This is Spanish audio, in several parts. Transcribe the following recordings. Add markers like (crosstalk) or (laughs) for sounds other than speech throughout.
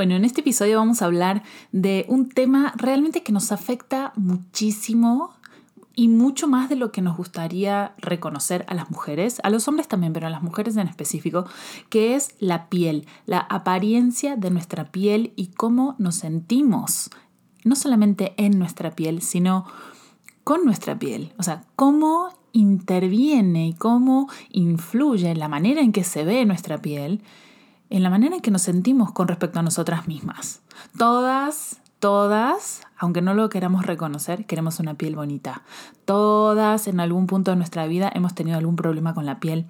Bueno, en este episodio vamos a hablar de un tema realmente que nos afecta muchísimo y mucho más de lo que nos gustaría reconocer a las mujeres, a los hombres también, pero a las mujeres en específico, que es la piel, la apariencia de nuestra piel y cómo nos sentimos, no solamente en nuestra piel, sino con nuestra piel, o sea, cómo interviene y cómo influye la manera en que se ve nuestra piel en la manera en que nos sentimos con respecto a nosotras mismas. Todas, todas, aunque no lo queramos reconocer, queremos una piel bonita. Todas en algún punto de nuestra vida hemos tenido algún problema con la piel.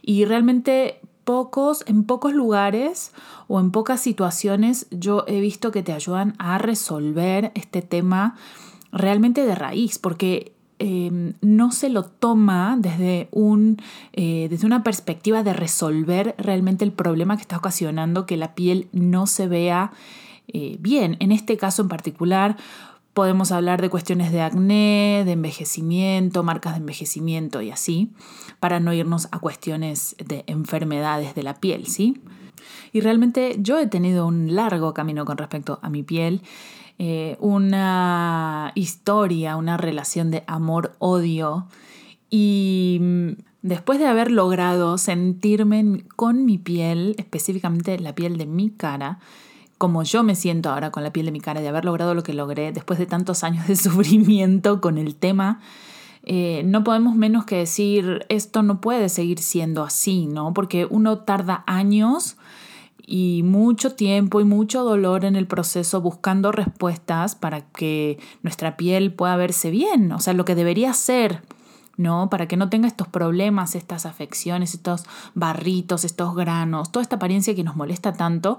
Y realmente pocos, en pocos lugares o en pocas situaciones yo he visto que te ayudan a resolver este tema realmente de raíz, porque Em, no se lo toma desde, un, eh, desde una perspectiva de resolver realmente el problema que está ocasionando que la piel no se vea eh, bien. En este caso en particular podemos hablar de cuestiones de acné, de envejecimiento, marcas de envejecimiento y así, para no irnos a cuestiones de enfermedades de la piel, ¿sí? Y realmente yo he tenido un largo camino con respecto a mi piel. Eh, una historia, una relación de amor-odio. Y mm, después de haber logrado sentirme con mi piel, específicamente la piel de mi cara, como yo me siento ahora con la piel de mi cara, de haber logrado lo que logré después de tantos años de (laughs) sufrimiento con el tema, eh, no podemos menos que decir, esto no puede seguir siendo así, ¿no? Porque uno tarda años y mucho tiempo y mucho dolor en el proceso buscando respuestas para que nuestra piel pueda verse bien, o sea, lo que debería ser, ¿no? Para que no tenga estos problemas, estas afecciones, estos barritos, estos granos, toda esta apariencia que nos molesta tanto.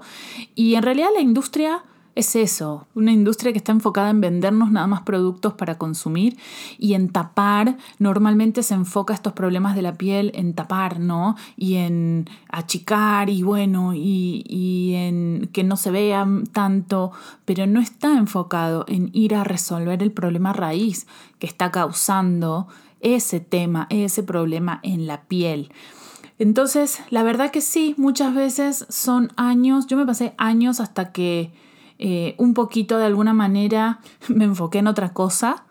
Y en realidad la industria es eso, una industria que está enfocada en vendernos nada más productos para consumir y en tapar, normalmente se enfoca estos problemas de la piel en tapar, ¿no? Y en achicar y bueno, y, y en que no se vean tanto, pero no está enfocado en ir a resolver el problema raíz que está causando ese tema, ese problema en la piel. Entonces, la verdad que sí, muchas veces son años, yo me pasé años hasta que eh, un poquito de alguna manera (laughs) me enfoqué en otra cosa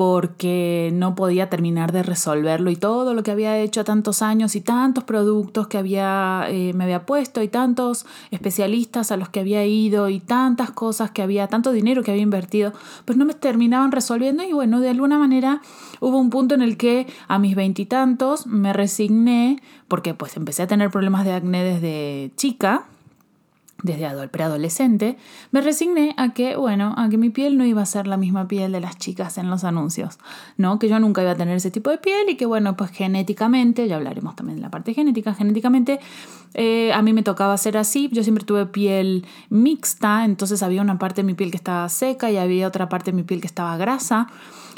porque no podía terminar de resolverlo y todo lo que había hecho tantos años y tantos productos que había, eh, me había puesto y tantos especialistas a los que había ido y tantas cosas que había, tanto dinero que había invertido, pues no me terminaban resolviendo y bueno, de alguna manera hubo un punto en el que a mis veintitantos me resigné porque pues empecé a tener problemas de acné desde chica desde preadolescente, me resigné a que, bueno, a que mi piel no iba a ser la misma piel de las chicas en los anuncios, ¿no? Que yo nunca iba a tener ese tipo de piel y que, bueno, pues genéticamente, ya hablaremos también de la parte genética, genéticamente eh, a mí me tocaba ser así, yo siempre tuve piel mixta, entonces había una parte de mi piel que estaba seca y había otra parte de mi piel que estaba grasa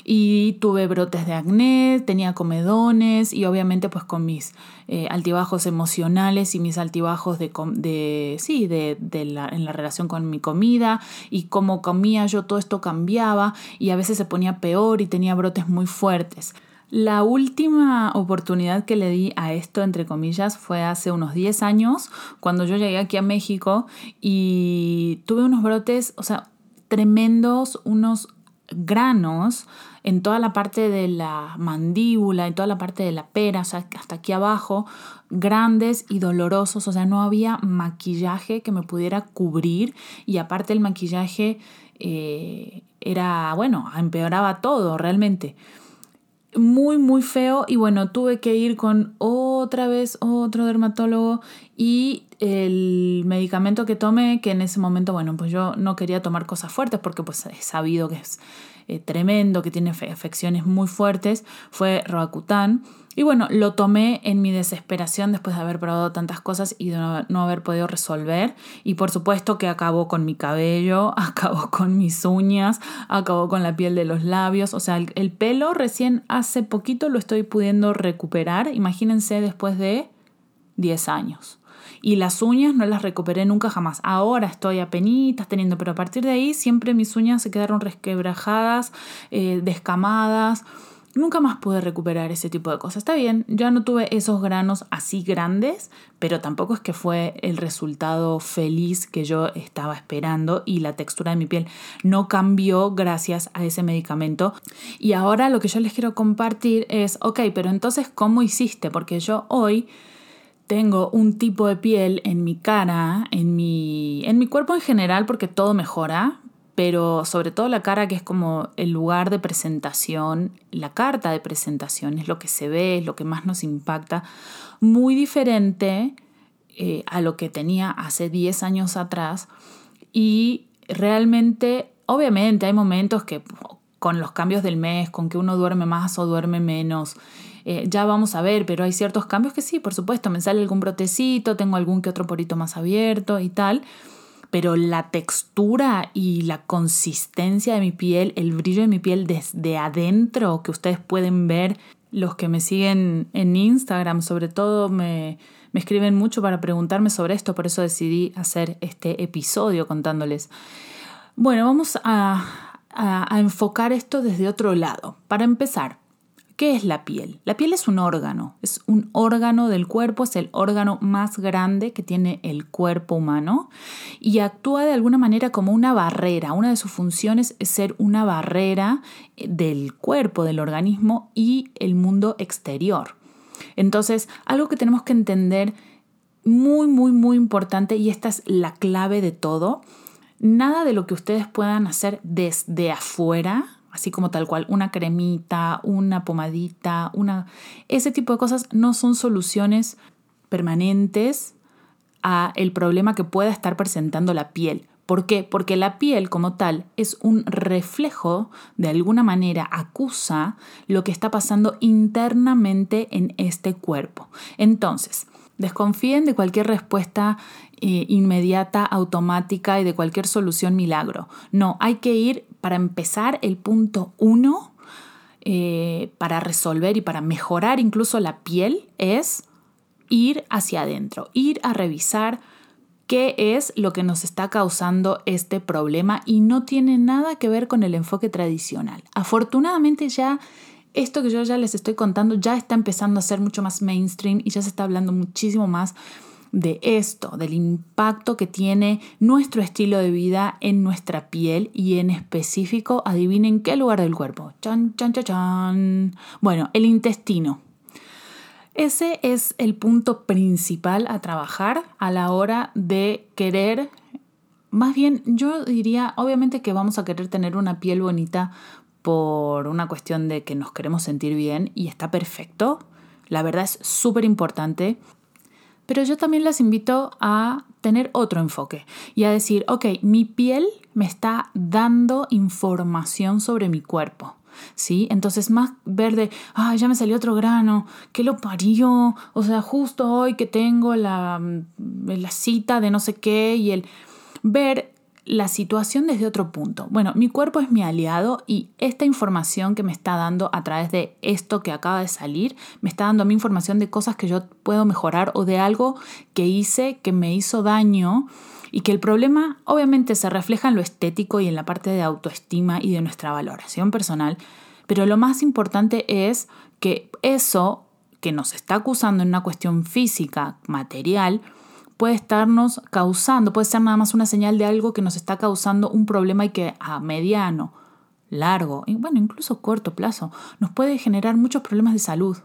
y tuve brotes de acné, tenía comedones y obviamente pues con mis eh, altibajos emocionales y mis altibajos de, de sí, de, la, en la relación con mi comida y cómo comía yo, todo esto cambiaba y a veces se ponía peor y tenía brotes muy fuertes. La última oportunidad que le di a esto, entre comillas, fue hace unos 10 años, cuando yo llegué aquí a México y tuve unos brotes, o sea, tremendos, unos granos en toda la parte de la mandíbula, en toda la parte de la pera, o sea, hasta aquí abajo, grandes y dolorosos, o sea, no había maquillaje que me pudiera cubrir y aparte el maquillaje eh, era, bueno, empeoraba todo realmente. Muy, muy feo y bueno, tuve que ir con otra vez otro dermatólogo y el medicamento que tomé, que en ese momento, bueno, pues yo no quería tomar cosas fuertes porque pues he sabido que es eh, tremendo, que tiene afecciones muy fuertes, fue Roacutan. Y bueno, lo tomé en mi desesperación después de haber probado tantas cosas y no, haber podido resolver. Y por supuesto que acabó con mi cabello, (laughs) acabó con mis uñas, acabó con la piel de los labios. O sea, el, el pelo recién hace poquito lo estoy pudiendo recuperar. Imagínense después de 10 años. Y las uñas no las recuperé nunca jamás. Ahora estoy a penitas teniendo, pero a partir de ahí siempre mis uñas se quedaron resquebrajadas, eh, descamadas. Nunca más pude recuperar ese tipo de cosas. Está bien, ya no tuve esos granos así grandes, pero tampoco es que fue el resultado feliz que yo estaba esperando y la textura de mi piel no cambió gracias a ese medicamento. Y ahora lo que yo les quiero compartir es, ok, pero entonces, ¿cómo hiciste? Porque yo hoy tengo un tipo de piel en mi cara, en mi, en mi cuerpo en general, porque todo mejora, pero sobre todo la cara que es como el lugar de presentación, la carta de presentación, es lo que se ve, es lo que más nos impacta, muy diferente eh, a lo que tenía hace 10 años atrás. Y realmente, obviamente hay momentos que con los cambios del mes, con que uno duerme más o duerme menos, eh, ya vamos a ver, pero hay ciertos cambios que sí, por supuesto, me sale algún brotecito, tengo algún que otro porito más abierto y tal, pero la textura y la consistencia de mi piel, el brillo de mi piel desde adentro, que ustedes pueden ver, los que me siguen en Instagram sobre todo me, me escriben mucho para preguntarme sobre esto, por eso decidí hacer este episodio contándoles. Bueno, vamos a, a enfocar esto desde otro lado. Para empezar, ¿Qué es la piel? La piel es un órgano, es un órgano del cuerpo, es el órgano más grande que tiene el cuerpo humano y actúa de alguna manera como una barrera. Una de sus funciones es ser una barrera eh, del cuerpo, del organismo y el mundo exterior. Entonces, algo que tenemos que entender muy, muy, muy importante y esta es la clave de todo, nada de lo que ustedes puedan hacer desde afuera, así como tal cual, una cremita, una pomadita, una... Ese tipo de cosas no son soluciones permanentes a el problema que pueda estar presentando la piel. ¿Por qué? Porque la piel como tal es un reflejo, de alguna manera acusa lo que está pasando internamente en este cuerpo. Entonces, desconfíen de cualquier respuesta eh, inmediata, automática y de cualquier solución milagro. No, hay que ir para empezar el punto uno eh, para resolver y para mejorar incluso la piel es ir hacia adentro, ir a revisar qué es lo que nos está causando este problema y no tiene nada que ver con el enfoque tradicional. Afortunadamente ya esto que yo ya les estoy contando ya está empezando a ser mucho más mainstream y ya se está hablando muchísimo más de esto, del impacto que tiene nuestro estilo de vida en nuestra piel y en específico, adivinen qué lugar del cuerpo. Chan, chan, chan, chan. Bueno, el intestino. Ese es el punto principal a trabajar a la hora de querer, más bien yo diría, obviamente que vamos a querer tener una piel bonita por una cuestión de que nos queremos sentir bien y está perfecto. La verdad es súper importante pero yo también las invito a tener otro enfoque y a decir, ok, mi piel me está dando información sobre mi cuerpo. ¿Sí? Entonces, más ver de, ah, ya me salió otro grano, ¿qué lo parió? O sea, justo hoy que tengo la, la cita de no sé qué y el ver la situación desde otro punto. Bueno, mi cuerpo es mi aliado y esta información que me está dando a través de esto que acaba de salir, me está dando mí información de cosas que yo puedo mejorar o de algo que hice que me hizo daño y que el problema obviamente se refleja en lo estético y en la parte de autoestima y de nuestra valoración personal, pero lo más importante es que eso que nos está acusando en una cuestión física, material, puede estarnos causando, puede ser nada más una señal de algo que nos está causando un problema y que a mediano, largo y bueno, incluso corto plazo nos puede generar muchos problemas de salud.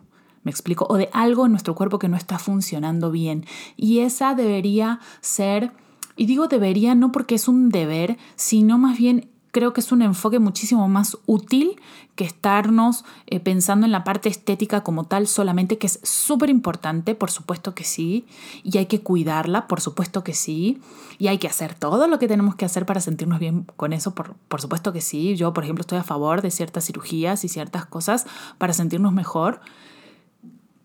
Me explico, o de algo en nuestro cuerpo que no está funcionando bien. Y esa debería ser, y digo debería no porque es un deber, sino más bien creo que es un enfoque muchísimo más útil que estarnos eh, pensando en la parte estética como tal solamente, que es súper importante, por supuesto que sí, y hay que cuidarla, por supuesto que sí, y hay que hacer todo lo que tenemos que hacer para sentirnos bien con eso, por, por supuesto que sí. Yo, por ejemplo, estoy a favor de ciertas cirugías y ciertas cosas para sentirnos mejor,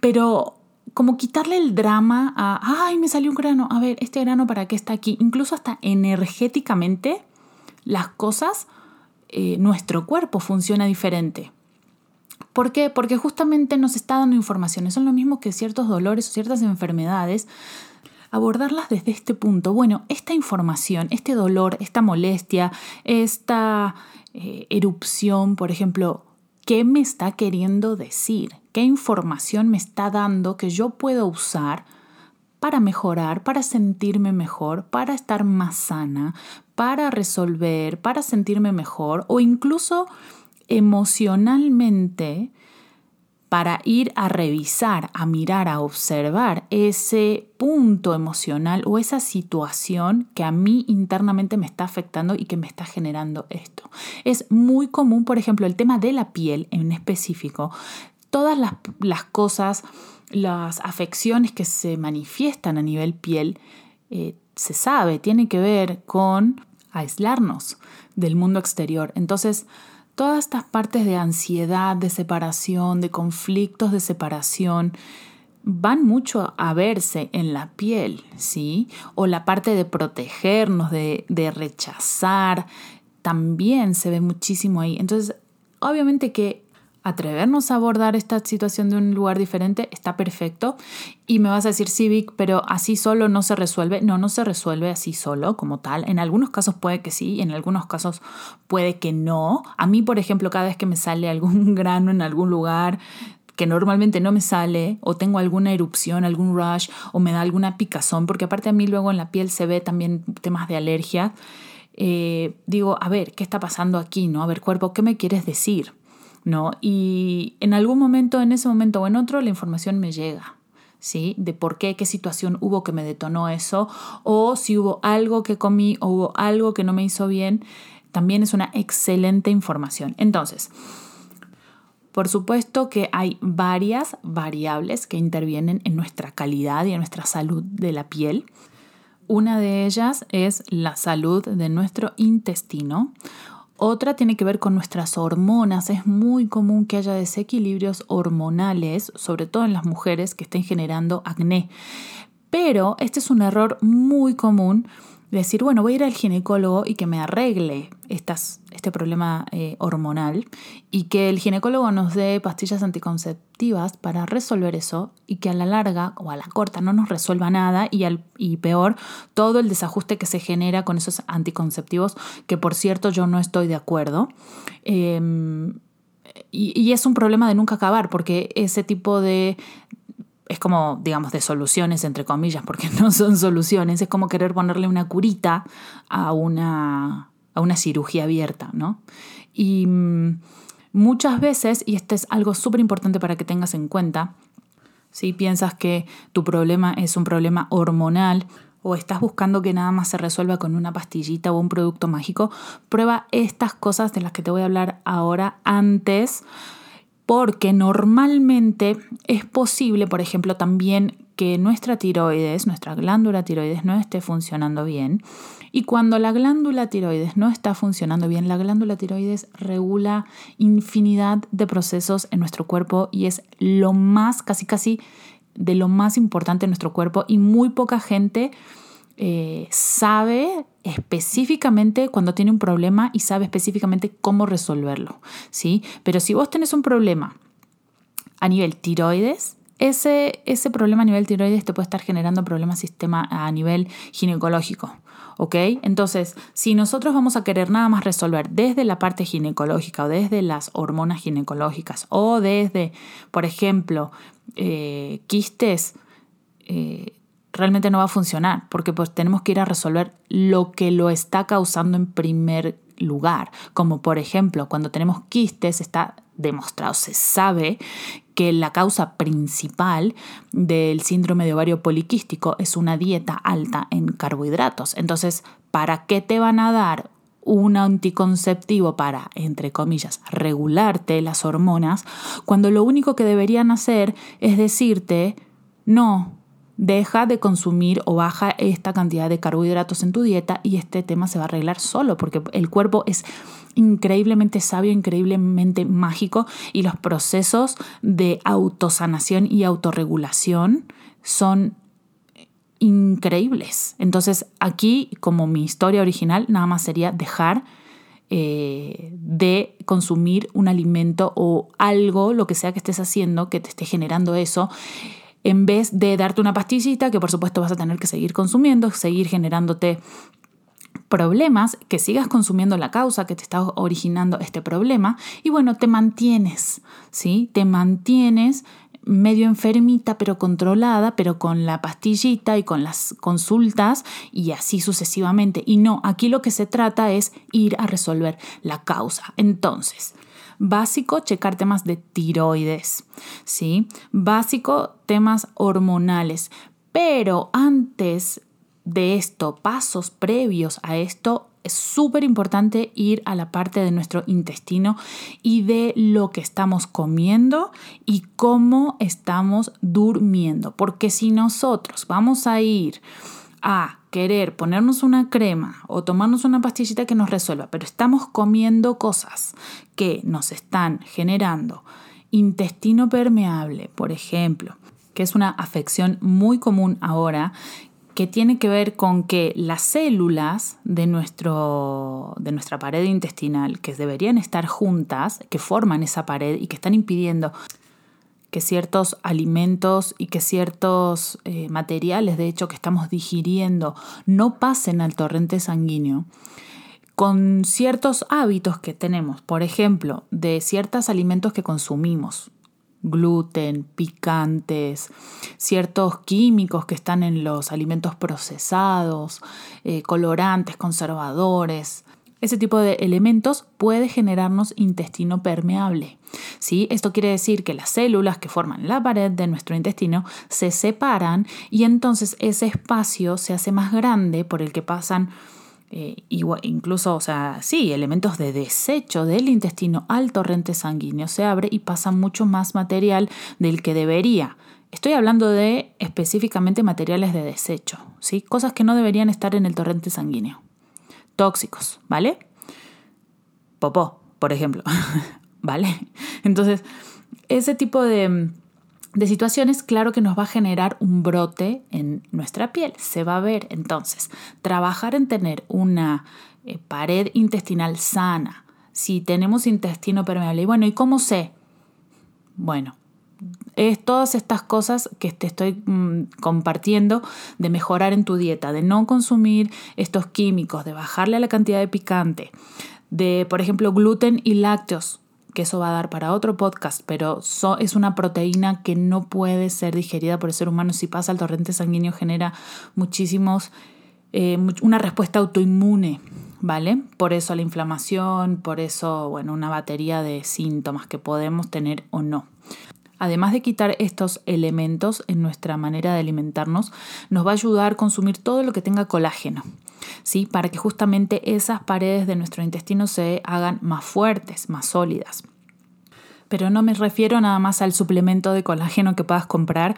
pero como quitarle el drama a, ay, me salió un grano, a ver, este grano para qué está aquí, incluso hasta energéticamente las cosas, eh, nuestro cuerpo funciona diferente. ¿Por qué? Porque justamente nos está dando información. Son lo mismo que ciertos dolores o ciertas enfermedades. Abordarlas desde este punto. Bueno, esta información, este dolor, esta molestia, esta eh, erupción, por ejemplo, ¿qué me está queriendo decir? ¿Qué información me está dando que yo puedo usar para mejorar, para sentirme mejor, para estar más sana, para resolver, para sentirme mejor o incluso emocionalmente para ir a revisar, a mirar, a observar ese punto emocional o esa situación que a mí internamente me está afectando y que me está generando esto. Es muy común, por ejemplo, el tema de la piel en específico. Todas las, cosas las afecciones que se manifiestan a nivel piel, eh, se sabe, tiene que ver con aislarnos del mundo exterior. Entonces, todas estas partes de ansiedad, de separación, de conflictos de separación, van mucho a verse en la piel, ¿sí? O la parte de protegernos, de, de rechazar, también se ve muchísimo ahí. Entonces, obviamente que atrevernos a abordar esta situación de un lugar diferente está perfecto. Y me vas a decir, sí, Vic, pero así solo no se resuelve. No, no se resuelve así solo como tal. En algunos casos puede que sí, en algunos casos puede que no. A mí, por ejemplo, cada vez que me sale algún (laughs) grano en algún lugar, que normalmente no me sale, o tengo alguna erupción, algún rush, o me da alguna picazón, porque aparte a mí luego en la piel se ve también temas de alergia. Eh, digo, a ver, ¿qué está pasando aquí? ¿No? A ver, cuerpo, ¿qué me quieres decir? ¿No? Y en algún momento, en ese momento o en otro, la información me llega. ¿Sí? De por qué, qué situación hubo que me detonó eso, o si hubo algo que comí o hubo algo que no me hizo bien, también es una excelente información. Entonces, por supuesto que hay varias variables que intervienen en nuestra calidad y en nuestra salud de la piel. Una de ellas es la salud de nuestro intestino. Otra tiene que ver con nuestras hormonas. Es muy común que haya desequilibrios hormonales, sobre todo en las mujeres que estén generando acné. Pero este es un error muy común decir, bueno, voy a ir al ginecólogo y que me arregle este problema eh, hormonal y que el ginecólogo nos dé pastillas anticonceptivas para resolver eso y que a la larga o a la corta no nos resuelva nada y, al, y peor, todo el desajuste que se genera con esos anticonceptivos, que por cierto yo no estoy de acuerdo. Em, y, es un problema de nunca acabar, porque ese tipo de, es como, digamos, de soluciones, entre comillas, porque (laughs) no son soluciones, es como querer ponerle una curita a una, a una cirugía abierta, ¿no? Y mm, muchas veces, y esto es algo súper importante para que tengas en cuenta, si piensas que tu problema es un problema hormonal, o estás buscando que nada más se resuelva con una pastillita o un producto mágico, prueba estas cosas de las que te voy a hablar ahora antes porque normalmente es posible, por ejemplo, también que nuestra tiroides, nuestra glándula tiroides no esté funcionando bien. Y cuando la glándula tiroides no está funcionando bien, la glándula tiroides regula infinidad de procesos en nuestro cuerpo y es lo más, casi casi de lo más importante en nuestro cuerpo y muy poca gente eh, sabe específicamente cuando tiene un problema y sabe específicamente cómo resolverlo, ¿sí? Pero si vos tenés un problema a nivel tiroides, ese, ese problema a nivel tiroides te puede estar generando problemas sistema a nivel ginecológico. ¿Ok? Entonces, si nosotros vamos a querer nada más resolver desde la parte ginecológica o desde las hormonas ginecológicas o desde, por ejemplo, eh, quistes, eh, realmente no va a funcionar, porque pues tenemos que ir a resolver lo que lo está causando en primer lugar. Como por ejemplo, cuando tenemos quistes, está demostrado, se sabe que la causa principal del síndrome de ovario poliquístico es una dieta alta en carbohidratos. Entonces, ¿para qué te van a dar un anticonceptivo para, entre comillas, regularte las hormonas, cuando lo único que deberían hacer es decirte, no, deja de consumir o baja esta cantidad de carbohidratos en tu dieta y este tema se va a arreglar solo, porque el cuerpo es increíblemente sabio, increíblemente mágico y los procesos de autosanación y autorregulación son increíbles. Entonces aquí, como mi historia original, nada más sería dejar eh, de consumir un alimento o algo, lo que sea que estés haciendo, que te esté generando eso, en vez de darte una pastillita que por supuesto vas a tener que seguir consumiendo, seguir generándote problemas, que sigas consumiendo la causa que te está originando este problema y bueno, te mantienes, ¿sí? Te mantienes medio enfermita pero controlada, pero con la pastillita y con las consultas y así sucesivamente. Y no, aquí lo que se trata es ir a resolver la causa. Entonces, básico, checar temas de tiroides, ¿sí? Básico, temas hormonales. Pero antes de esto, pasos previos a esto, es súper importante ir a la parte de nuestro intestino y de lo que estamos comiendo y cómo estamos durmiendo. Porque si nosotros vamos a ir a querer ponernos una crema o tomarnos una pastillita que nos resuelva, pero estamos comiendo cosas que nos están generando intestino permeable, por ejemplo, que es una afección muy común ahora que tiene que ver con que las células de, nuestro, de nuestra pared intestinal, que deberían estar juntas, que forman esa pared y que están impidiendo que ciertos alimentos y que ciertos eh, materiales, de hecho, que estamos digiriendo, no pasen al torrente sanguíneo, con ciertos hábitos que tenemos, por ejemplo, de ciertos alimentos que consumimos, gluten, picantes, ciertos químicos que están en los alimentos procesados, eh, colorantes, conservadores. Ese tipo de elementos puede generarnos intestino permeable. ¿Sí? Esto quiere decir que las células que forman la pared de nuestro intestino se separan y entonces ese espacio se hace más grande por el que pasan eh, incluso, o sea, sí, elementos de desecho del intestino al torrente sanguíneo se abre y pasa mucho más material del que debería. Estoy hablando de específicamente materiales de desecho, ¿sí? Cosas que no deberían estar en el torrente sanguíneo. Tóxicos, ¿vale? Popó, por ejemplo, (laughs) ¿vale? (laughs) Entonces, ese tipo de de situaciones, claro que nos va a generar un brote en nuestra piel. Se va a ver entonces, trabajar en tener una eh, pared intestinal sana, si tenemos intestino permeable. Y bueno, ¿y cómo sé? Bueno, es todas estas cosas que te estoy mm, compartiendo de mejorar en tu dieta, de no consumir estos químicos, de bajarle a la cantidad de picante, de, por ejemplo, gluten y lácteos que eso va a dar para otro podcast, pero es una proteína que no puede ser digerida por el ser humano. Si pasa al torrente sanguíneo genera muchísimos, eh, una respuesta autoinmune, ¿vale? Por eso la inflamación, por eso, bueno, una batería de síntomas que podemos tener o no. Además de quitar estos elementos en nuestra manera de alimentarnos, nos va a ayudar a consumir todo lo que tenga colágeno. ¿Sí? para que justamente esas paredes de nuestro intestino se hagan más fuertes, más sólidas. Pero no me refiero nada más al suplemento de colágeno que puedas comprar,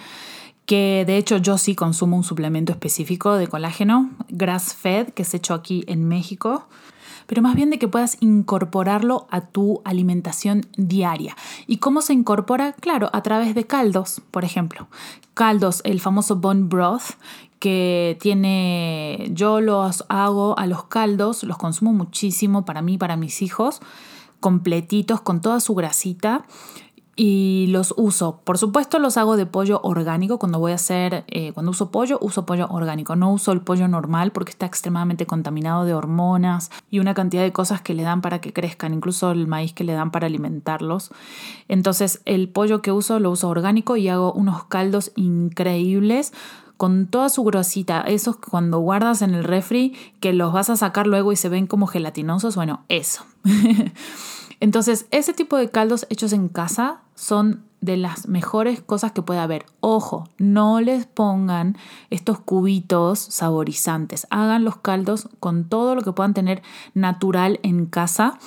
que de hecho yo sí consumo un suplemento específico de colágeno, grass fed, que es hecho aquí en México pero más bien de que puedas incorporarlo a tu alimentación diaria. ¿Y cómo se incorpora? Claro, a través de caldos, por ejemplo. Caldos, el famoso bone broth, que tiene, yo los hago a los caldos, los consumo muchísimo para mí, para mis hijos, completitos, con toda su grasita y los uso. Por supuesto los hago de pollo orgánico cuando voy a hacer, eh, cuando uso pollo, uso pollo orgánico. No uso el pollo normal porque está extremadamente contaminado de hormonas y una cantidad de cosas que le dan para que crezcan, incluso el maíz que le dan para alimentarlos. Entonces el pollo que uso lo uso orgánico y hago unos caldos increíbles con toda su grosita, esos cuando guardas en el refri que los vas a sacar luego y se ven como gelatinosos, bueno, eso. (laughs) Entonces, ese tipo de caldos hechos en casa son de las mejores cosas que puede haber. Ojo, no les pongan estos cubitos saborizantes. Hagan los caldos con todo lo que puedan tener natural en casa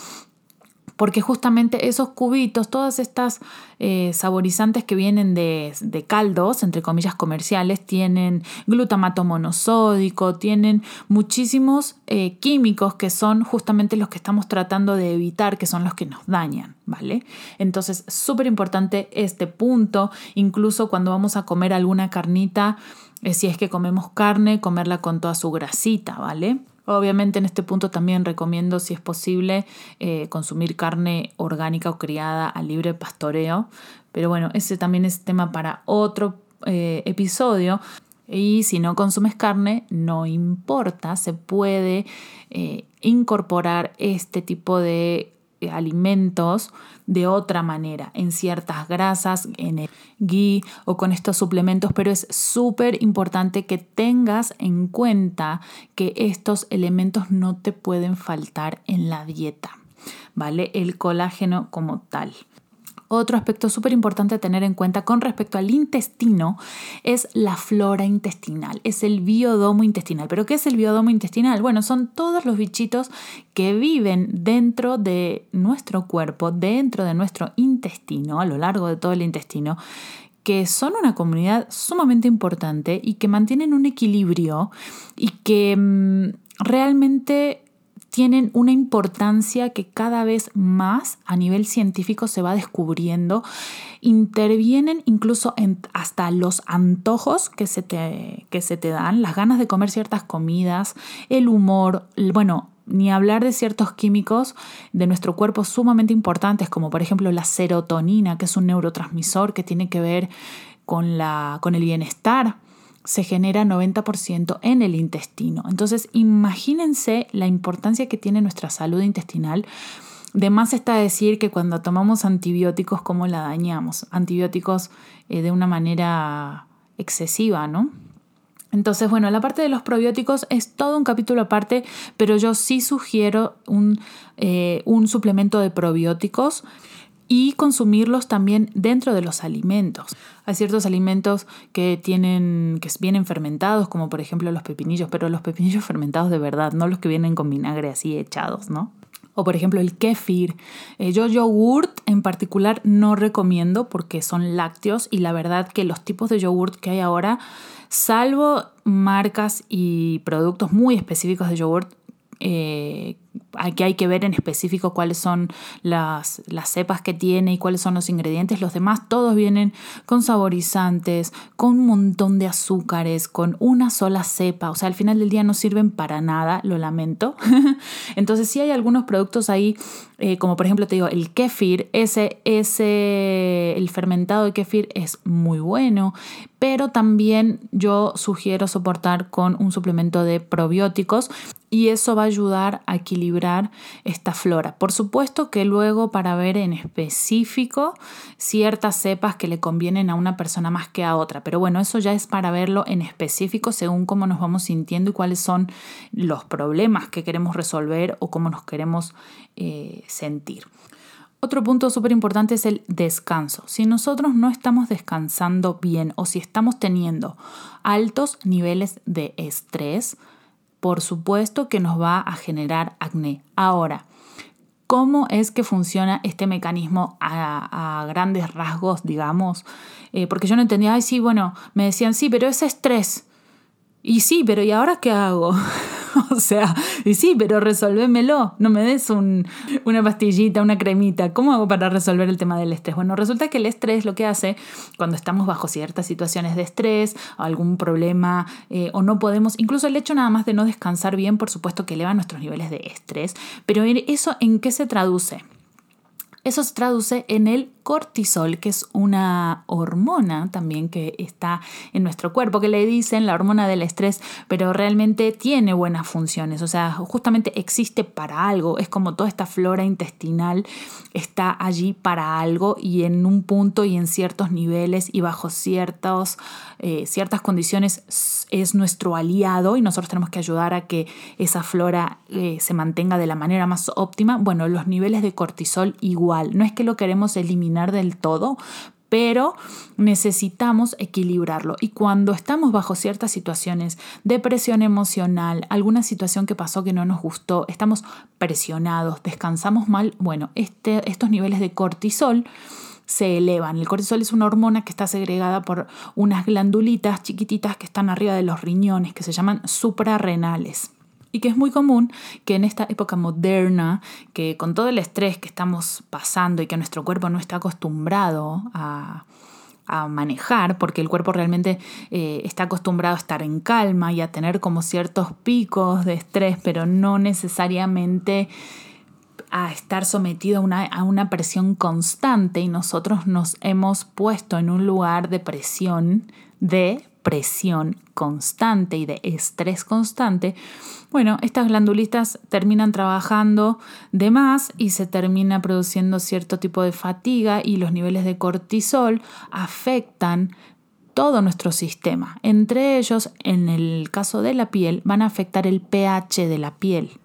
porque justamente esos cubitos, todas estas eh, saborizantes que vienen de, caldos, entre comillas comerciales, tienen glutamato monosódico, tienen muchísimos eh, químicos que son justamente los que estamos tratando de evitar, que son los que nos dañan, ¿vale? Entonces, súper importante este punto, incluso cuando vamos a comer alguna carnita, eh, si es que comemos carne, comerla con toda su grasita, ¿vale? Obviamente en este punto también recomiendo, si es posible, eh, consumir carne orgánica o criada a libre pastoreo. Pero bueno, ese también es tema para otro eh, episodio. Y si no consumes carne, no importa, se puede eh, incorporar este tipo de alimentos de otra manera, en ciertas grasas, en el ghee o con estos suplementos, pero es súper importante que tengas en cuenta que estos elementos no te pueden faltar en la dieta, ¿vale? El colágeno como tal. Otro aspecto súper importante a tener en cuenta con respecto al intestino es la flora intestinal, es el biodomo intestinal. ¿Pero qué es el biodomo intestinal? Bueno, son todos los bichitos que viven dentro de nuestro cuerpo, dentro de nuestro intestino, a lo largo de todo el intestino, que son una comunidad sumamente importante y que mantienen un equilibrio y que mm, realmente tienen una importancia que cada vez más a nivel científico se va descubriendo. Intervienen incluso en hasta los antojos que se, te, que se te dan, las ganas de comer ciertas comidas, el humor, bueno, ni hablar de ciertos químicos de nuestro cuerpo sumamente importantes, como por ejemplo la serotonina, que es un neurotransmisor que tiene que ver con, la, con el bienestar se genera 90% en el intestino. Entonces, imagínense la importancia que tiene nuestra salud intestinal. De más está decir que cuando tomamos antibióticos, ¿cómo la dañamos? Antibióticos eh, de una manera excesiva, ¿no? Entonces, bueno, la parte de los probióticos es todo un capítulo aparte, pero yo sí sugiero un, eh, un suplemento de probióticos y consumirlos también dentro de los alimentos. Hay ciertos alimentos que tienen que vienen fermentados, como por ejemplo los pepinillos, pero los pepinillos (laughs) fermentados de verdad, no los que vienen con vinagre así echados, ¿no? O por ejemplo el kéfir. Eh, yo yogurt en particular no recomiendo porque son lácteos y la verdad que los tipos de yogurt que hay ahora, salvo marcas y productos muy específicos de yogurt, eh, aquí hay que ver en específico cuáles son las, las, cepas que tiene y cuáles son los ingredientes. Los demás todos vienen con saborizantes, con un montón de azúcares, con una sola cepa. O sea, al final del día no sirven para nada, lo lamento. (laughs) Entonces sí hay algunos productos ahí, eh, como por ejemplo te digo, el kefir, ese, ese, el fermentado de kefir es muy bueno, pero también yo sugiero soportar con un suplemento de probióticos y eso va a ayudar a equilibrar esta flora. Por supuesto que luego para ver en específico ciertas cepas que le convienen a una persona más que a otra, pero bueno, eso ya es para verlo en específico según cómo nos vamos sintiendo y cuáles son los problemas que queremos resolver o cómo nos queremos eh, sentir. Otro punto súper importante es el descanso. Si nosotros no estamos descansando bien o si estamos teniendo altos niveles de estrés, por supuesto que nos va a generar acné. Ahora, ¿cómo es que funciona este mecanismo a, grandes rasgos, digamos? Eh, porque yo no entendía, ay, sí, bueno, me decían, sí, pero es estrés. Y sí, pero ¿y ahora qué hago? (laughs) (laughs) o sea, y sí, pero resolvémelo. No me des una pastillita, una cremita. ¿Cómo hago para resolver el tema del estrés? Bueno, resulta que el estrés lo que hace cuando estamos bajo ciertas situaciones de estrés, algún problema, eh, o no podemos, incluso el hecho nada más de no descansar bien, por supuesto que eleva nuestros niveles de estrés. Pero ¿eso en qué se traduce? Eso se traduce en el cortisol, que es una hormona también que está en nuestro cuerpo, que le dicen la hormona del estrés, pero realmente tiene buenas funciones, o sea, justamente existe para algo, es como toda esta flora intestinal está allí para algo y en un punto y en ciertos niveles y bajo ciertos, eh, ciertas condiciones es nuestro aliado y nosotros tenemos que ayudar a que esa flora eh, se mantenga de la manera más óptima. Bueno, los niveles de cortisol igual, no es que lo queremos eliminar del todo, pero necesitamos equilibrarlo. Y cuando estamos bajo ciertas situaciones, depresión emocional, alguna situación que pasó que no nos gustó, estamos presionados, descansamos mal, bueno, este, estos niveles de cortisol se elevan. El cortisol es una hormona que está segregada por unas glandulitas chiquititas que están arriba de los riñones, que se llaman suprarrenales y que es muy común que en esta época moderna, que con todo el estrés que estamos pasando y que nuestro cuerpo no está acostumbrado a, manejar, porque el cuerpo realmente eh, está acostumbrado a estar en calma y a tener como ciertos picos de estrés, pero no necesariamente a estar sometido a una, a una presión constante y nosotros nos hemos puesto en un lugar de presión, de presión constante y de estrés constante, bueno, estas glandulitas terminan trabajando de más y se termina produciendo cierto tipo de fatiga y los niveles de cortisol afectan todo nuestro sistema. Entre ellos, en el caso de la piel, van a afectar el pH de la piel.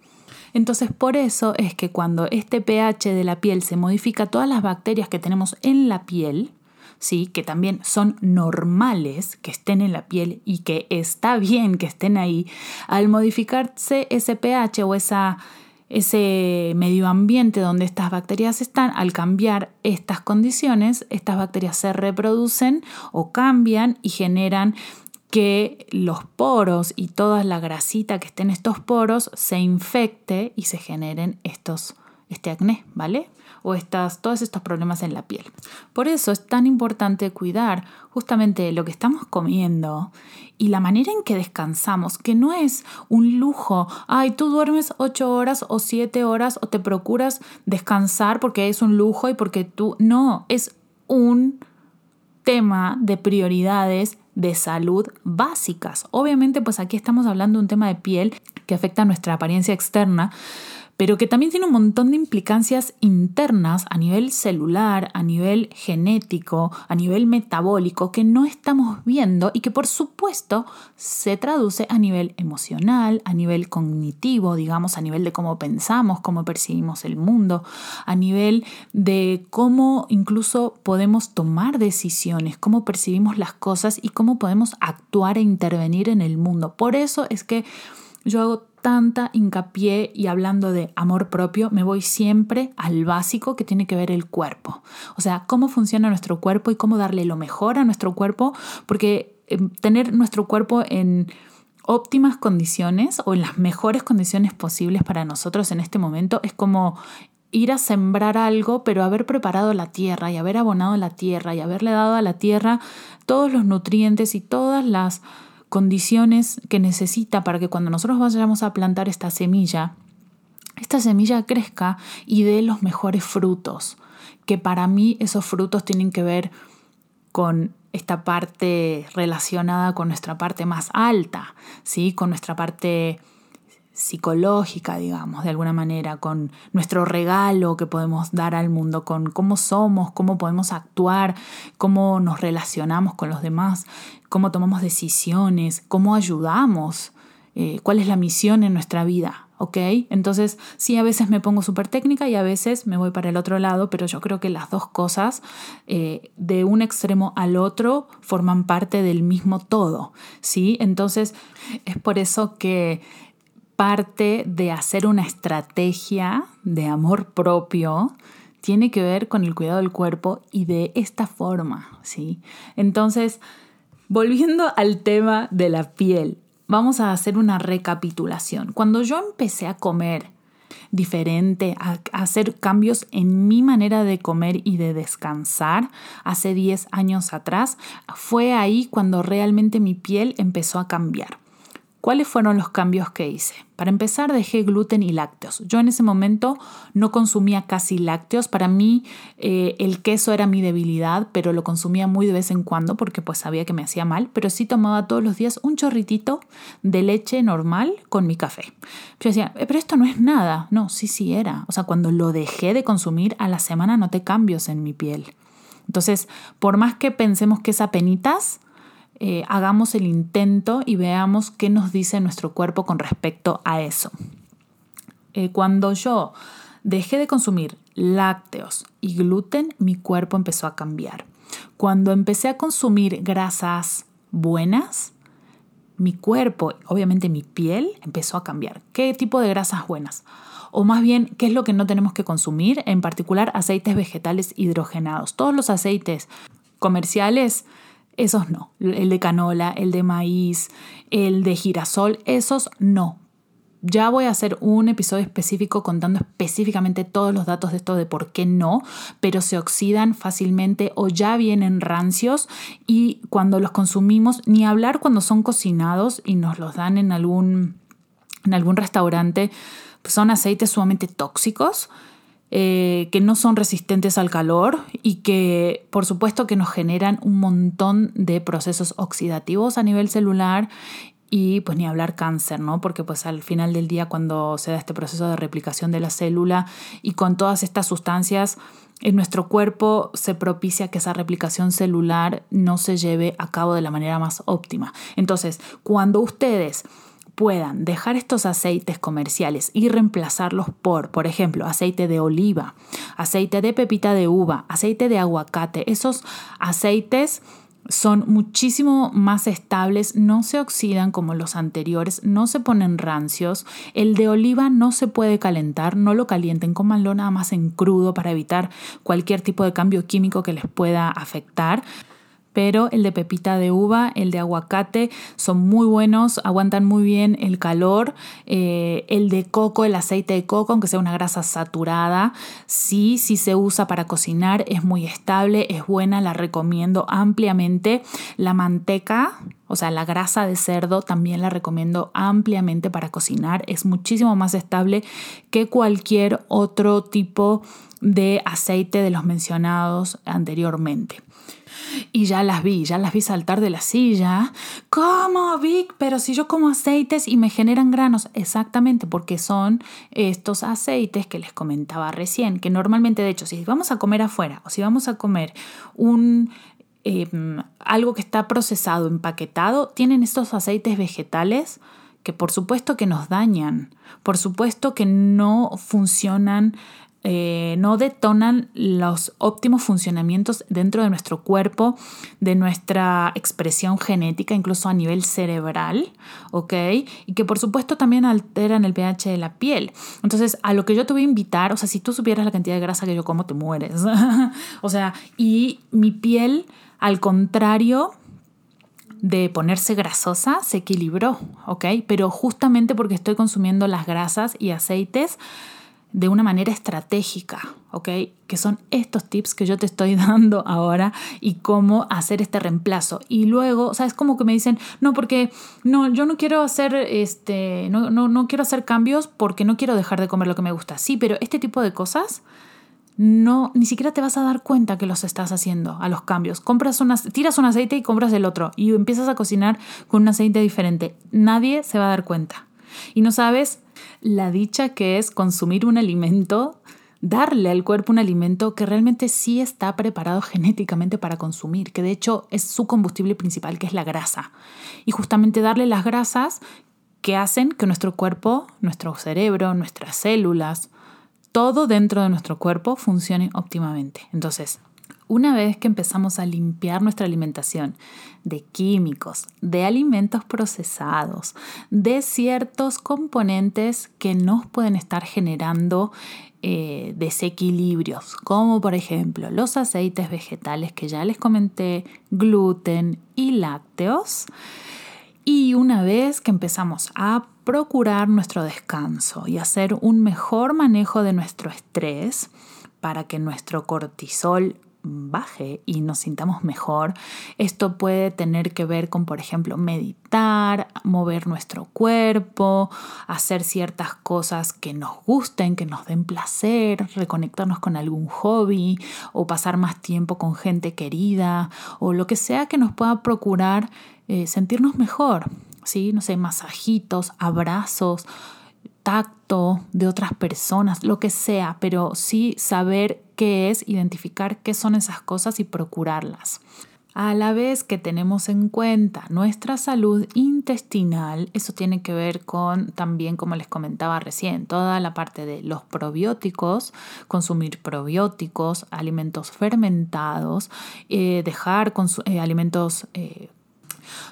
Entonces, por eso es que cuando este pH de la piel se modifica, todas las bacterias que tenemos en la piel, ¿sí? que también son normales que estén en la piel y que está bien que estén ahí, al modificarse ese pH o ese medio ambiente donde estas bacterias están, al cambiar estas condiciones, estas bacterias se reproducen o cambian y generan que los poros y toda la grasita que esté en estos poros se infecte y se generen estos, este acné, ¿vale? o estas, todos estos problemas en la piel. Por eso es tan importante cuidar justamente lo que estamos comiendo y la manera en que descansamos, que no es un lujo, ay, tú duermes ocho horas o siete horas o te procuras descansar porque es un lujo y porque tú, no, es un tema de prioridades de salud básicas. Obviamente, pues aquí estamos hablando de un tema de piel que afecta a nuestra apariencia externa, pero que también tiene un montón de implicancias internas a nivel celular, a nivel genético, a nivel metabólico que no estamos viendo y que por supuesto se traduce a nivel emocional, a nivel cognitivo, digamos, a nivel de cómo pensamos, cómo percibimos el mundo, a nivel de cómo incluso podemos tomar decisiones, cómo percibimos las cosas y cómo podemos actuar e intervenir en el mundo. Por eso es que yo hago tanta hincapié y hablando de amor propio, me voy siempre al básico que tiene que ver el cuerpo. O sea, cómo funciona nuestro cuerpo y cómo darle lo mejor a nuestro cuerpo, porque em, tener nuestro cuerpo en óptimas condiciones o en las mejores condiciones posibles para nosotros en este momento es como ir a sembrar algo, pero haber preparado la tierra y haber abonado la tierra y haberle dado a la tierra todos los nutrientes y todas las condiciones que necesita para que cuando nosotros vayamos a plantar esta semilla, esta semilla crezca y dé los mejores frutos. Que para mí esos frutos tienen que ver con esta parte relacionada con nuestra parte más alta, ¿sí? con nuestra parte psicológica, digamos, de alguna manera, con nuestro regalo que podemos dar al mundo, con cómo somos, cómo podemos actuar, cómo nos relacionamos con los demás, cómo tomamos decisiones, cómo ayudamos, eh, cuál es la misión en nuestra vida, ¿ok? Entonces, sí, a veces me pongo súper técnica y a veces me voy para el otro lado, pero yo creo que las dos cosas, eh, de un extremo al otro, forman parte del mismo todo, ¿sí? Entonces, es por eso que parte de hacer una estrategia de amor propio tiene que ver con el cuidado del cuerpo y de esta forma, ¿sí? Entonces, volviendo (laughs) al tema de la piel, vamos a hacer una recapitulación. Cuando yo empecé a comer diferente, a, hacer cambios en mi manera de comer y de descansar hace 10 años atrás, fue ahí cuando realmente mi piel empezó a cambiar. ¿Cuáles fueron los cambios que hice? Para empezar, dejé gluten y lácteos. Yo en ese momento no consumía casi lácteos. Para mí eh, el queso era mi debilidad, pero lo consumía muy de vez en cuando porque pues sabía que me hacía mal. Pero sí tomaba todos los días un chorritito de leche normal con mi café. Yo decía, eh, pero esto no es nada. No, sí, sí era. O sea, cuando lo dejé de consumir, a la semana noté cambios en mi piel. Entonces, por más que pensemos que es apenitas, eh, hagamos el intento y veamos qué nos dice nuestro cuerpo con respecto a eso. Eh, cuando yo dejé de consumir lácteos y gluten, mi cuerpo empezó a cambiar. Cuando empecé a consumir grasas buenas, mi cuerpo, obviamente mi piel, empezó a cambiar. ¿Qué tipo de grasas buenas? O más bien, ¿qué es lo que no tenemos que consumir? En particular, aceites vegetales hidrogenados. Todos los aceites comerciales, esos no. El de canola, el de maíz, el de girasol, esos no. Ya voy a hacer un episodio específico contando específicamente todos los datos de esto de por qué no, pero se oxidan fácilmente o ya vienen rancios y cuando los consumimos, ni hablar cuando son cocinados y nos los dan en algún, en algún restaurante, pues son aceites sumamente tóxicos. Eh, que no son resistentes al calor y que por supuesto que nos generan un montón de procesos oxidativos a nivel celular y pues ni hablar cáncer, ¿no? Porque pues al final del día cuando se da este proceso de replicación de la célula y con todas estas sustancias en nuestro cuerpo se propicia que esa replicación celular no se lleve a cabo de la manera más óptima. Entonces, cuando ustedes puedan dejar estos aceites comerciales y reemplazarlos por, por ejemplo, aceite de oliva, aceite de pepita de uva, aceite de aguacate, esos aceites son muchísimo más estables, no se oxidan como los anteriores, no se ponen rancios. El de oliva no se puede calentar, no lo calienten, cómanlo nada más en crudo para evitar cualquier tipo de cambio químico que les pueda afectar pero el de pepita de uva, el de aguacate son muy buenos, aguantan muy bien el calor. Eh, el de coco, el aceite de coco, aunque sea una grasa saturada, sí, sí se usa para cocinar, es muy estable, es buena, la recomiendo ampliamente. La manteca, o sea, la grasa de cerdo también la recomiendo ampliamente para cocinar, es muchísimo más estable que cualquier otro tipo de aceite de los mencionados anteriormente y ya las vi, ya las vi saltar de la silla. ¿Cómo, Vic? Pero si yo como aceites y me generan granos, exactamente, porque son estos aceites que les comentaba recién, que normalmente, de hecho, si vamos a comer afuera o si vamos a comer un em, algo que está procesado, empaquetado, tienen estos aceites vegetales que por supuesto que nos dañan, por supuesto que no funcionan eh, no detonan los óptimos funcionamientos dentro de nuestro cuerpo, de nuestra expresión genética, incluso a nivel cerebral, ¿ok? Y que por supuesto también alteran el pH de la piel. Entonces, a lo que yo te voy a invitar, o sea, si tú supieras la cantidad de grasa que yo como, te mueres. (laughs) o sea, y mi piel, al contrario, de ponerse grasosa se equilibró, ¿ok? Pero justamente porque estoy consumiendo las grasas y aceites de una manera estratégica, ¿ok? Que son estos tips que yo te estoy (laughs) dando ahora y cómo hacer este reemplazo. Y luego, ¿sabes? Como que me dicen, no, porque no, yo no quiero hacer, este, no, no, no quiero hacer cambios porque no quiero dejar de comer lo que me gusta. Sí, pero este tipo de cosas no, ni siquiera te vas a dar cuenta que los estás haciendo a los cambios. Compras unas, tiras un aceite y compras el otro y empiezas a cocinar con un aceite diferente. Nadie se va a dar cuenta. Y no sabes la dicha que es consumir un alimento, darle al cuerpo un alimento que realmente sí está preparado genéticamente para consumir, que de hecho es su combustible principal, que es la grasa. Y justamente darle las grasas que hacen que nuestro cuerpo, nuestro cerebro, nuestras células, todo dentro de nuestro cuerpo funcione óptimamente. Entonces, una vez que empezamos a limpiar nuestra alimentación de químicos, de alimentos procesados, de ciertos componentes que nos pueden estar generando eh, desequilibrios, como por ejemplo los aceites vegetales que ya les comenté, gluten y lácteos, y una vez que empezamos a procurar nuestro descanso y hacer un mejor manejo de nuestro estrés para que nuestro cortisol baje y nos sintamos mejor. Esto puede tener que ver con, por ejemplo, meditar, mover nuestro cuerpo, hacer ciertas cosas que nos gusten, que nos den placer, reconectarnos con algún hobby o pasar más tiempo con gente querida o lo que sea que nos pueda procurar eh, sentirnos mejor. ¿sí? No sé, masajitos, abrazos, tacto de otras personas, lo que sea, pero sí saber es, identificar qué son esas cosas y procurarlas. A la vez que tenemos en cuenta nuestra salud intestinal, eso tiene que ver con también, como les comentaba recién, toda la parte de los probióticos, consumir probióticos, alimentos fermentados, eh, dejar eh, alimentos eh,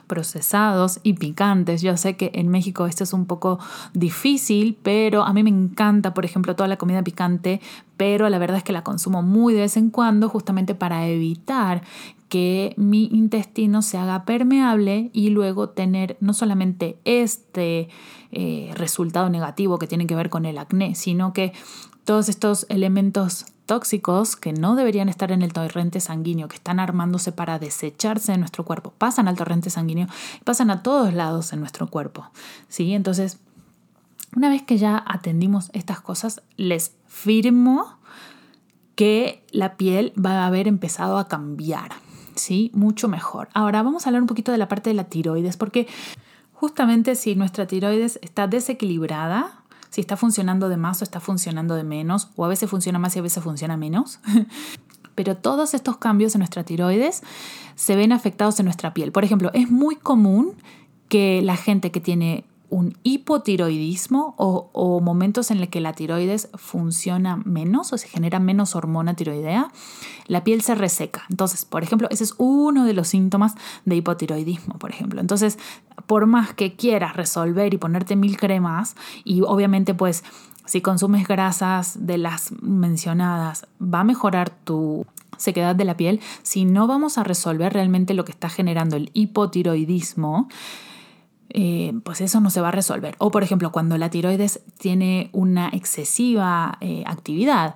procesados y picantes. Yo sé que en México esto es un poco difícil, pero a mí me encanta, por ejemplo, toda la comida picante, pero la verdad es que la consumo muy de vez en cuando justamente para evitar que mi intestino se haga permeable y luego tener no solamente este eh, resultado negativo que tiene que ver con el acné, sino que todos estos elementos tóxicos que no deberían estar en el torrente sanguíneo, que están armándose para desecharse de nuestro cuerpo, pasan al torrente sanguíneo y pasan a todos lados en nuestro cuerpo. ¿sí? Entonces, una vez que ya atendimos estas cosas, les firmo que la piel va a haber empezado a cambiar, ¿sí? Mucho mejor. Ahora vamos a hablar un poquito de la parte de la tiroides, porque justamente si nuestra tiroides está desequilibrada, si está funcionando de más o está funcionando de menos, o a veces funciona más y a veces funciona menos. (laughs) Pero todos estos cambios en nuestra tiroides se ven afectados en nuestra piel. Por ejemplo, es muy común que la gente que tiene un hipotiroidismo o, momentos en los que la tiroides funciona menos o se genera menos hormona tiroidea, la piel se reseca. Entonces, por ejemplo, ese es uno de los síntomas de hipotiroidismo, por ejemplo. Entonces, por más que quieras resolver y ponerte mil cremas, y obviamente pues si consumes grasas de las mencionadas, va a mejorar tu sequedad de la piel, si no vamos a resolver realmente lo que está generando el hipotiroidismo, eh, pues eso no se va a resolver. O por ejemplo, cuando la tiroides tiene una excesiva eh, actividad,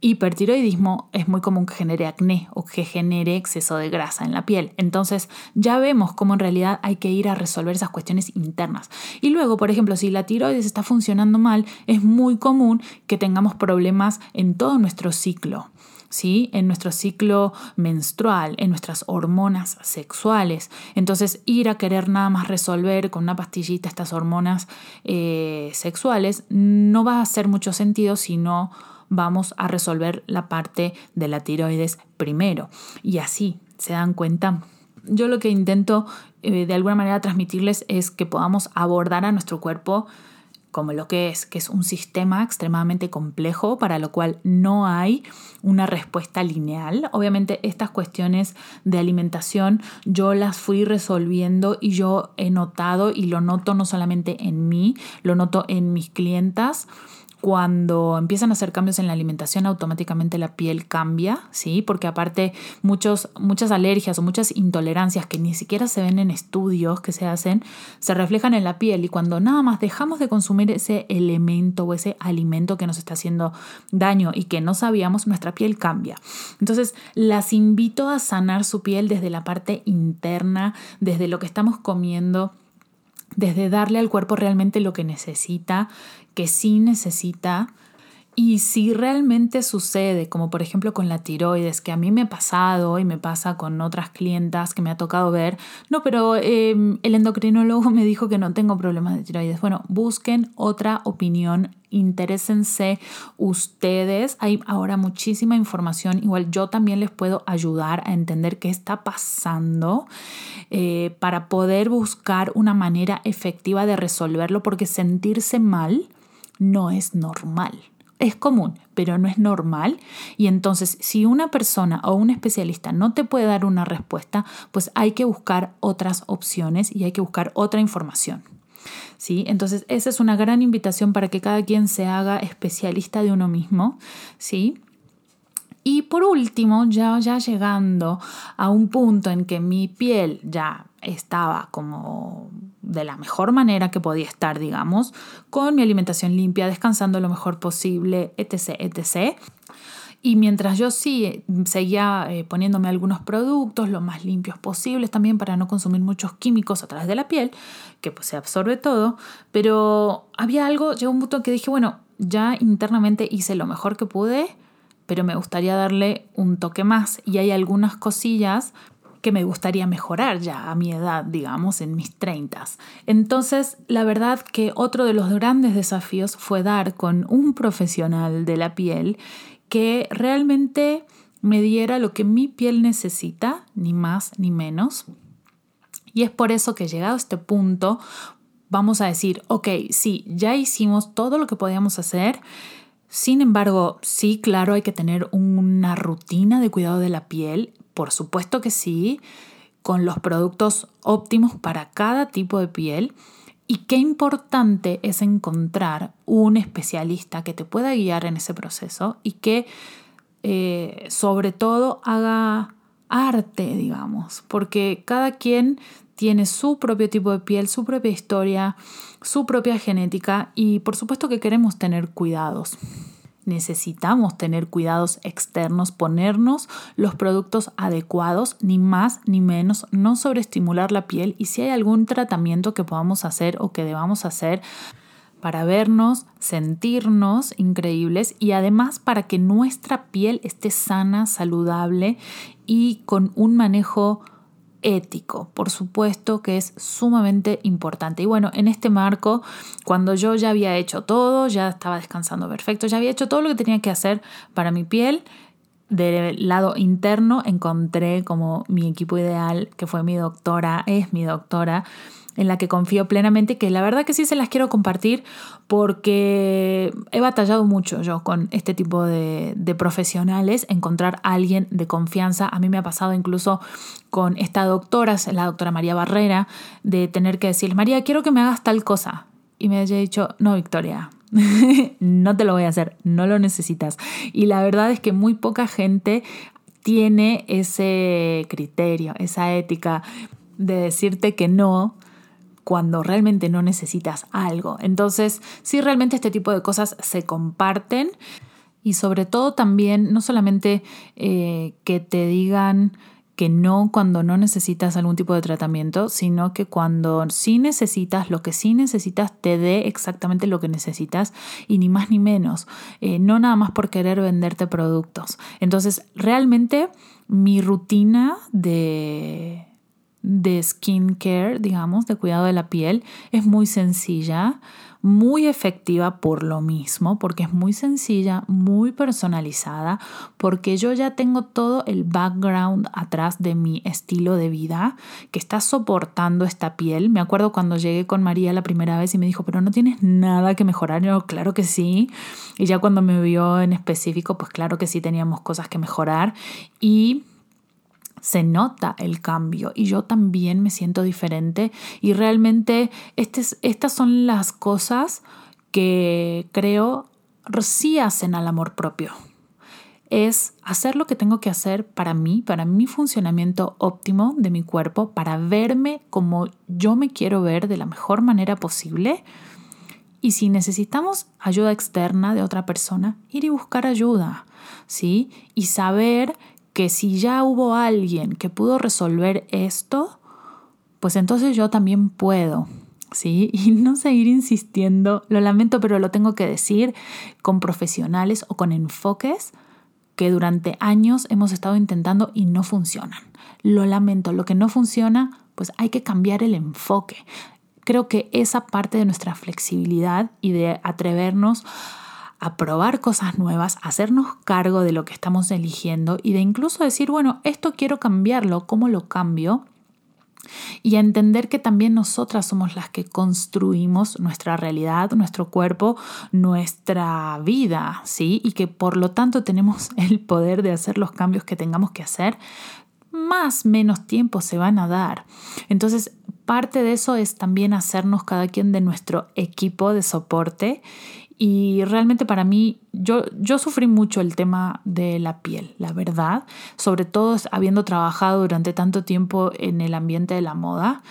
hipertiroidismo es muy común que genere acné o que genere exceso de grasa en la piel. Entonces ya vemos cómo en realidad hay que ir a resolver esas cuestiones internas. Y luego, por ejemplo, si la tiroides está funcionando mal, es muy común que tengamos problemas en todo nuestro ciclo. ¿Sí? En nuestro ciclo menstrual, en nuestras hormonas sexuales. Entonces, ir a querer nada más resolver con una pastillita estas hormonas eh, sexuales no va a hacer mucho sentido si no vamos a resolver la parte de la tiroides primero. Y así, ¿se dan cuenta? Yo lo que intento eh, de alguna manera transmitirles es que podamos abordar a nuestro cuerpo como lo que es, que es un sistema extremadamente complejo para lo cual no hay una respuesta lineal. Obviamente estas cuestiones de alimentación yo las fui resolviendo y yo he notado y lo noto no solamente en mí, lo noto en mis clientas cuando empiezan a hacer cambios en la alimentación, automáticamente la piel cambia, ¿sí? Porque aparte muchos, muchas alergias o muchas intolerancias que ni siquiera se ven en estudios que se hacen, se reflejan en la piel y cuando nada más dejamos de consumir ese elemento o ese alimento que nos está haciendo daño y que no sabíamos, nuestra piel cambia. Entonces, las invito a sanar su piel desde la parte interna, desde lo que estamos comiendo desde darle al cuerpo realmente lo que necesita, que sí necesita. Y si realmente sucede, como por ejemplo con la tiroides, que a mí me ha pasado y me pasa con otras clientas que me ha tocado ver, no, pero em, el endocrinólogo (laughs) me dijo que no tengo problemas de tiroides. Bueno, busquen otra opinión, interésense ustedes. Hay ahora muchísima información, igual yo también les puedo ayudar a entender qué está pasando eh, para poder buscar una manera efectiva de resolverlo, porque sentirse mal no es normal. Es común, pero no es normal. Y entonces, si una persona o un especialista no te puede dar una respuesta, pues hay que buscar otras opciones y hay que buscar otra información. ¿Sí? Entonces, esa es una gran invitación para que cada quien se haga especialista de uno mismo, ¿sí? Y por último, ya, ya llegando a un punto en que mi piel ya estaba como de la mejor manera que podía estar, digamos, con mi alimentación limpia, descansando lo mejor posible, etc., etc. Y mientras yo sí seguía eh, poniéndome algunos productos lo más limpios posibles también para no consumir muchos químicos a través de la piel, que pues se absorbe todo, pero había algo, llegó un punto que dije, bueno, ya internamente hice lo mejor que pude, pero me gustaría darle un toque más y hay algunas cosillas que me gustaría mejorar ya a mi edad, digamos, en mis 30. Entonces, la verdad que otro de los grandes desafíos fue dar con un profesional de la piel que realmente me diera lo que mi piel necesita, ni más ni menos. Y es por eso que llegado a este punto, vamos a decir, ok, sí, ya hicimos todo lo que podíamos hacer. Sin embargo, sí, claro, hay que tener una rutina de cuidado de la piel, por supuesto que sí, con los productos óptimos para cada tipo de piel. Y qué importante es encontrar un especialista que te pueda guiar en ese proceso y que eh, sobre todo haga arte, digamos, porque cada quien tiene su propio tipo de piel, su propia historia, su propia genética y por supuesto que queremos tener cuidados. Necesitamos tener cuidados externos, ponernos los productos adecuados, ni más ni menos, no sobreestimular la piel y si hay algún tratamiento que podamos hacer o que debamos hacer para vernos, sentirnos increíbles y además para que nuestra piel esté sana, saludable y con un manejo ético, por supuesto que es sumamente importante. Y bueno, en este marco, cuando yo ya había hecho todo, ya estaba descansando perfecto, ya había hecho todo lo que tenía que hacer para mi piel, del lado interno encontré como mi equipo ideal, que fue mi doctora, es mi doctora, en la que confío plenamente, que la verdad que sí se las quiero compartir porque he batallado mucho yo con este tipo de, profesionales, encontrar a alguien de confianza. A mí me ha pasado incluso con esta doctora, la doctora María Barrera, de tener que decir, María, quiero que me hagas tal cosa. Y me haya dicho, no, Victoria, (laughs) no te lo voy a hacer, no lo necesitas. Y la verdad es que muy poca gente tiene ese criterio, esa ética de decirte que no cuando realmente no necesitas algo. Entonces, si realmente este tipo de cosas se comparten y sobre todo también, no solamente eh, que te digan que no cuando no necesitas algún tipo de tratamiento, sino que cuando sí necesitas, lo que sí necesitas, te dé exactamente lo que necesitas y ni más ni menos, eh, no nada más por querer venderte productos. Entonces, realmente mi rutina de de skincare, digamos, de cuidado de la piel, es muy sencilla, muy efectiva por lo mismo, porque es muy sencilla, muy personalizada, porque yo ya tengo todo el background atrás de mi estilo de vida que está soportando esta piel. Me acuerdo cuando llegué con María la primera vez y me dijo, pero no tienes nada que mejorar. yo, claro que sí. Y ya cuando me vio en específico, pues claro que sí teníamos cosas que mejorar. Y se nota el cambio y yo también me siento diferente y realmente estas son las cosas que creo sí hacen al amor propio. Es hacer lo que tengo que hacer para mí, para mi funcionamiento óptimo de mi cuerpo, para verme como yo me quiero ver de la mejor manera posible. Y si necesitamos ayuda externa de otra persona, ir y buscar ayuda, ¿sí? Y saber que si ya hubo alguien que pudo resolver esto, pues entonces yo también puedo. ¿Sí? (laughs) Y no seguir insistiendo, lo lamento, pero lo tengo que decir, con profesionales o con enfoques que durante años hemos estado intentando y no funcionan. Lo lamento, lo que no funciona, pues hay que cambiar el enfoque. Creo que esa parte de nuestra flexibilidad y de atrevernos a probar cosas nuevas, hacernos cargo de lo que estamos eligiendo y de incluso decir, bueno, esto quiero cambiarlo, ¿cómo lo cambio? Y a entender que también nosotras somos las que construimos nuestra realidad, nuestro cuerpo, nuestra vida, ¿sí? Y que por lo tanto tenemos (laughs) el poder de hacer los cambios que tengamos que hacer, más menos tiempo se van a dar. Entonces, parte de eso es también hacernos cada quien de nuestro equipo de soporte y realmente para mí, yo, yo sufrí mucho el tema de la piel, la verdad, sobre todo habiendo trabajado durante tanto tiempo en el ambiente de la moda.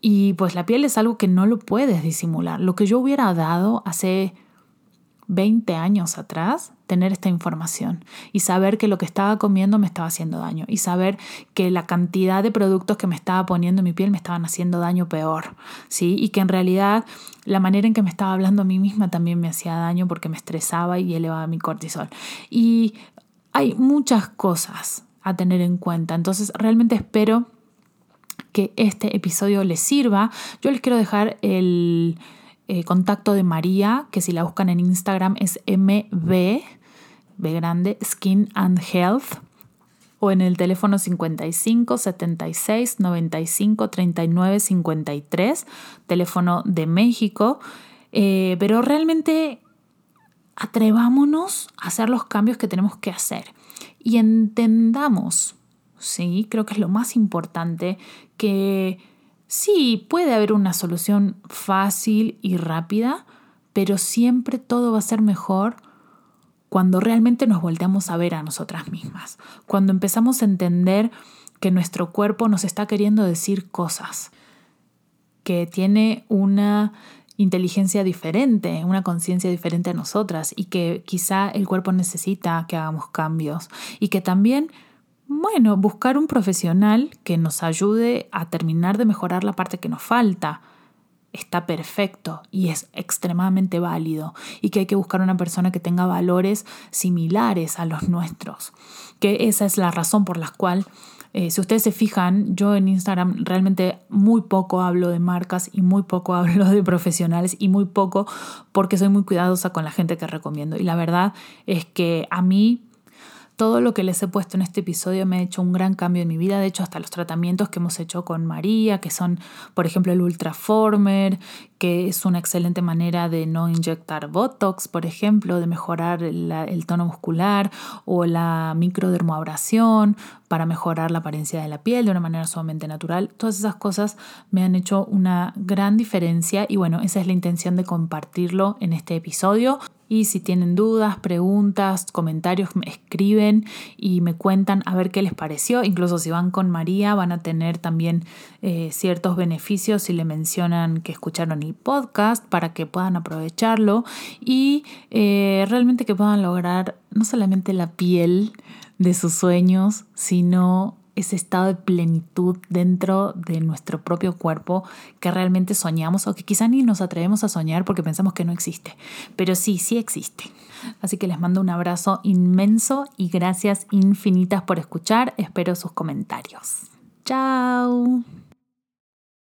Y pues la piel es algo que no lo puedes disimular. Lo que yo hubiera dado hace 20 años atrás tener esta información y saber que lo que estaba comiendo me estaba haciendo daño y saber que la cantidad de productos que me estaba poniendo en mi piel me estaban haciendo daño peor, ¿sí? Y que en realidad la manera en que me estaba hablando a mí misma también me hacía daño porque me estresaba y elevaba mi cortisol. Y hay muchas cosas a tener en cuenta, entonces realmente espero que este episodio les sirva. Yo les quiero dejar el eh, contacto de María, que si la buscan en Instagram es MB, B grande, Skin and Health. o en el teléfono 55 76 95 39 53, teléfono de México. Eh, pero realmente atrevámonos a hacer los cambios que tenemos que hacer y entendamos, ¿sí? Creo que es lo más importante, que sí, puede haber una solución fácil y rápida, pero siempre todo va a ser mejor cuando realmente nos volteamos a ver a nosotras mismas, cuando empezamos a entender que nuestro cuerpo nos está queriendo decir cosas, que tiene una inteligencia diferente, una conciencia diferente a nosotras y que quizá el cuerpo necesita que hagamos cambios y que también, bueno, buscar un profesional que nos ayude a terminar de mejorar la parte que nos falta está perfecto y es extremadamente válido y que hay que buscar una persona que tenga valores similares a los nuestros, que esa es la razón por la cual eh, si ustedes se fijan, yo en Instagram realmente muy poco hablo de marcas y muy poco (laughs) hablo de profesionales y muy poco porque soy muy cuidadosa con la gente que recomiendo. Y la verdad es que a mí todo lo que les he puesto en este episodio me ha hecho un gran cambio en mi vida. De hecho, hasta los tratamientos que hemos hecho con María, que son, por ejemplo, el Ultraformer, que es una excelente manera de no inyectar Botox, por ejemplo, de mejorar el tono muscular, o la microdermoabrasión para mejorar la apariencia de la piel de una manera sumamente natural. Todas esas cosas me han hecho una gran diferencia y bueno, esa es la intención de compartirlo en este episodio. Y si tienen dudas, preguntas, comentarios, me escriben y me cuentan a ver qué les pareció. Incluso si van con María van a tener también eh, ciertos beneficios si le mencionan que escucharon el podcast para que puedan aprovecharlo y eh, realmente que puedan lograr no solamente la piel de sus sueños, sino ese estado de plenitud dentro de nuestro propio cuerpo que realmente soñamos o que quizá ni nos atrevemos a soñar porque pensamos que no existe. Pero sí, sí existe. Así que les mando un abrazo inmenso y gracias infinitas por escuchar. Espero sus comentarios. Chao.